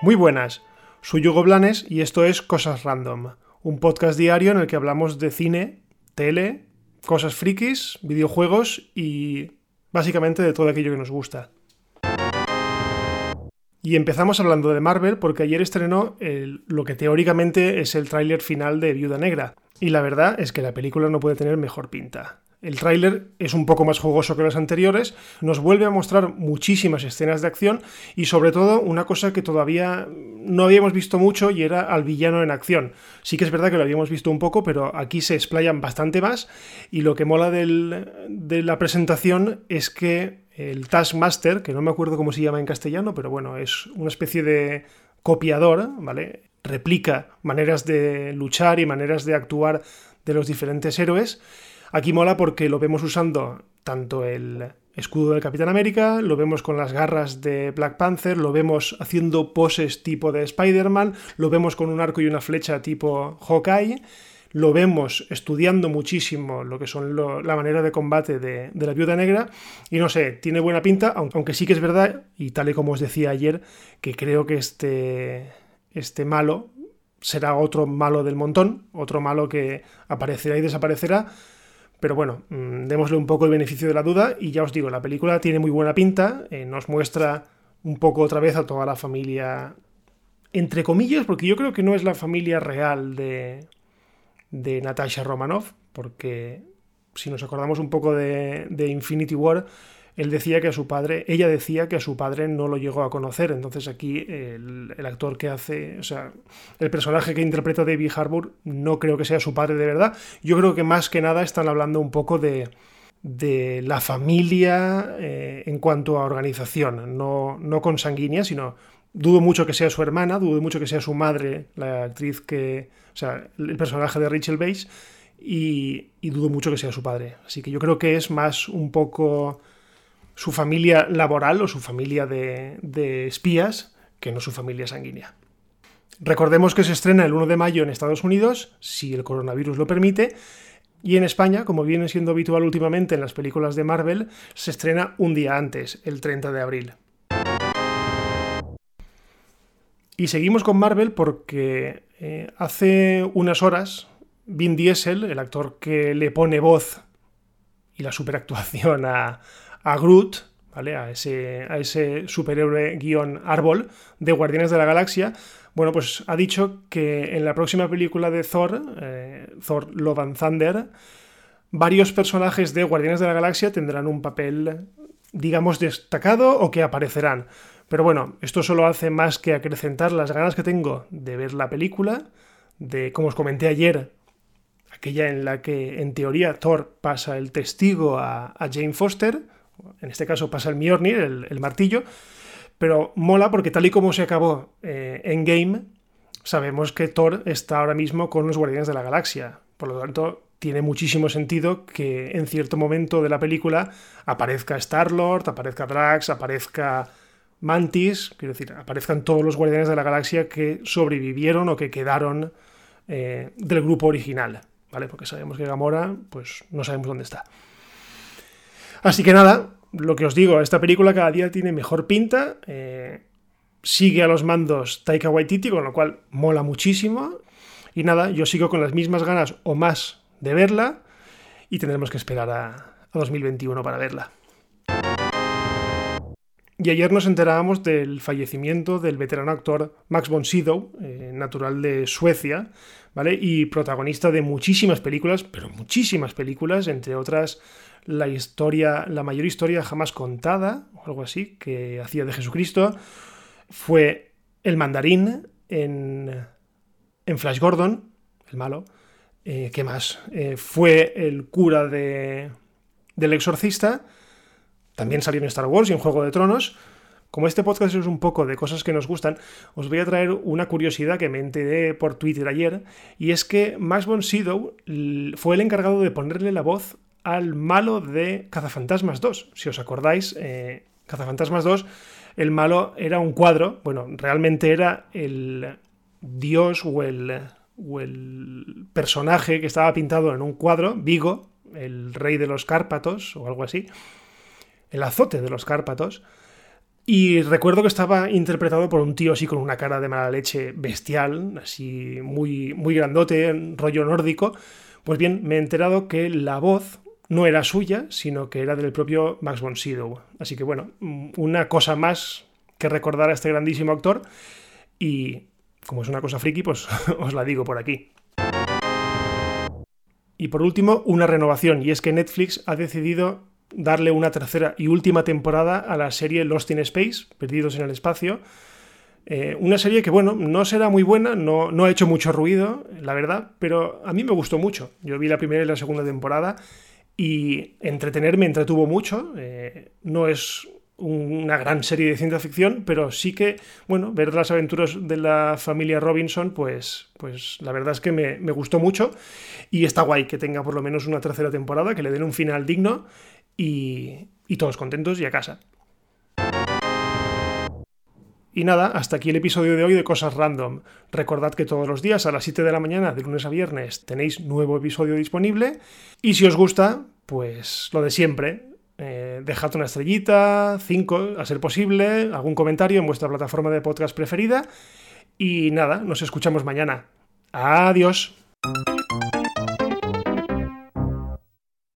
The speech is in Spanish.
Muy buenas, soy Hugo Blanes y esto es Cosas Random, un podcast diario en el que hablamos de cine, tele, cosas frikis, videojuegos y básicamente de todo aquello que nos gusta. Y empezamos hablando de Marvel porque ayer estrenó lo que teóricamente es el tráiler final de Viuda Negra. Y la verdad es que la película no puede tener mejor pinta. El tráiler es un poco más jugoso que los anteriores, nos vuelve a mostrar muchísimas escenas de acción y sobre todo una cosa que todavía no habíamos visto mucho y era al villano en acción. Sí que es verdad que lo habíamos visto un poco, pero aquí se explayan bastante más y lo que mola de la presentación es que el Taskmaster, que no me acuerdo cómo se llama en castellano, pero bueno, es una especie de copiador, ¿vale? Replica maneras de luchar y maneras de actuar de los diferentes héroes Aquí mola porque lo vemos usando tanto el escudo del Capitán América, lo vemos con las garras de Black Panther, lo vemos haciendo poses tipo de Spider-Man, lo vemos con un arco y una flecha tipo Hawkeye, lo vemos estudiando muchísimo lo que son la manera de combate de, de, la viuda negra y no sé, tiene buena pinta, aunque sí que es verdad, y tal y como os decía ayer, que creo que este, este malo será otro malo del montón, otro malo que aparecerá y desaparecerá, pero bueno, mm, démosle un poco el beneficio de la duda y ya os digo, la película tiene muy buena pinta, eh, nos muestra un poco otra vez a toda la familia, entre comillas, porque yo creo que no es la familia real de, de Natasha Romanoff, porque si nos acordamos un poco de, de Infinity War, él decía que a su padre, ella decía que a su padre no lo llegó a conocer. Entonces aquí el, actor que hace, o sea, el personaje que interpreta David Harbour no creo que sea su padre de verdad. Yo creo que más que nada están hablando un poco de, de la familia eh, en cuanto a organización, no, no consanguínea, sino dudo mucho que sea su hermana, dudo mucho que sea su madre, la actriz que, o sea, el personaje de Rachel Bates, y, y dudo mucho que sea su padre. Así que yo creo que es más un poco su familia laboral o su familia de, espías que no su familia sanguínea. Recordemos que se estrena el 1 de mayo en Estados Unidos, si el coronavirus lo permite, y en España, como viene siendo habitual últimamente en las películas de Marvel, se estrena un día antes, el 30 de abril. Y seguimos con Marvel porque eh, hace unas horas Vin Diesel, el actor que le pone voz y la superactuación a, a Groot, ¿vale? A ese, a ese superhéroe guion árbol de Guardianes de la Galaxia, bueno, pues ha dicho que en la próxima película de Thor, eh, Thor Love and Thunder, varios personajes de Guardianes de la Galaxia tendrán un papel, digamos, destacado o que aparecerán. Pero bueno, esto solo hace más que acrecentar las ganas que tengo de ver la película, de, como os comenté ayer, aquella en la que en teoría Thor pasa el testigo a Jane Foster, en este caso pasa el Mjolnir, el, martillo, pero mola porque tal y como se acabó eh, en Game, sabemos que Thor está ahora mismo con los Guardianes de la Galaxia. Por lo tanto, tiene muchísimo sentido que en cierto momento de la película aparezca Star-Lord, aparezca Drax, aparezca Mantis, quiero decir, aparezcan todos los Guardianes de la Galaxia que sobrevivieron o que quedaron eh, del grupo original, ¿vale? Porque sabemos que Gamora, pues no sabemos dónde está. Así que nada, lo que os digo, esta película cada día tiene mejor pinta. Eh, sigue a los mandos Taika Waititi, con lo cual mola muchísimo. Y nada, yo sigo con las mismas ganas o más de verla y tendremos que esperar a, 2021 para verla. Y ayer nos enterábamos del fallecimiento del veterano actor Max von Sydow, eh, natural de Suecia, ¿vale? Y protagonista de muchísimas películas, pero muchísimas películas, entre otras la historia, la mayor historia jamás contada, o algo así, que hacía de Jesucristo, fue el mandarín en, en Flash Gordon, el malo. Eh, ¿Qué más? Eh, fue el cura de, del exorcista. También salió en Star Wars y en Juego de Tronos. Como este podcast es un poco de cosas que nos gustan, os voy a traer una curiosidad que me enteré por Twitter ayer, y es que Max von Sydow fue el encargado de ponerle la voz al malo de Cazafantasmas 2. Si os acordáis, eh, Cazafantasmas 2, el malo era un cuadro, bueno, realmente era el dios o el, o el personaje que estaba pintado en un cuadro, Vigo, el rey de los Cárpatos o algo así, el azote de los Cárpatos. Y recuerdo que estaba interpretado por un tío así con una cara de mala leche bestial, así muy, muy grandote, rollo nórdico. Pues bien, me he enterado que la voz no era suya, sino que era del propio Max von Sydow. Así que bueno, una cosa más que recordar a este grandísimo actor y como es una cosa friki, pues os la digo por aquí. Y por último, una renovación, y es que Netflix ha decidido darle una tercera y última temporada a la serie Lost in Space, Perdidos en el Espacio. Eh, una serie que, bueno, no será muy buena, no, no ha hecho mucho ruido, la verdad, pero a mí me gustó mucho. Yo vi la primera y la segunda temporada y entretenerme entretuvo mucho. Eh, no es una gran serie de ciencia ficción, pero sí que, bueno, ver las aventuras de la familia Robinson, pues, pues la verdad es que me, gustó mucho y está guay que tenga por lo menos una tercera temporada, que le den un final digno y, todos contentos y a casa. Y nada, hasta aquí el episodio de hoy de Cosas Random. Recordad que todos los días a las 7 de la mañana, de lunes a viernes, tenéis nuevo episodio disponible. Y si os gusta, pues lo de siempre, eh, dejad una estrellita, cinco, a ser posible, algún comentario en vuestra plataforma de podcast preferida. Y nada, nos escuchamos mañana. Adiós.